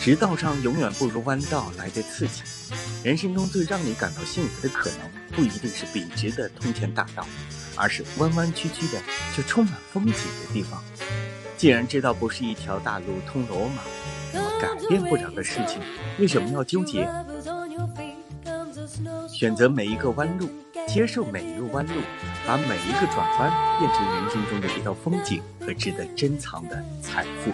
直道上永远不如弯道来的刺激。人生中最让你感到幸福的，可能不一定是笔直的通天大道，而是弯弯曲曲的却充满风景的地方。既然知道不是一条大路通罗马，那么改变不了的事情，为什么要纠结？选择每一个弯路，接受每一个弯路，把每一个转弯变成人生中的一道风景和值得珍藏的财富。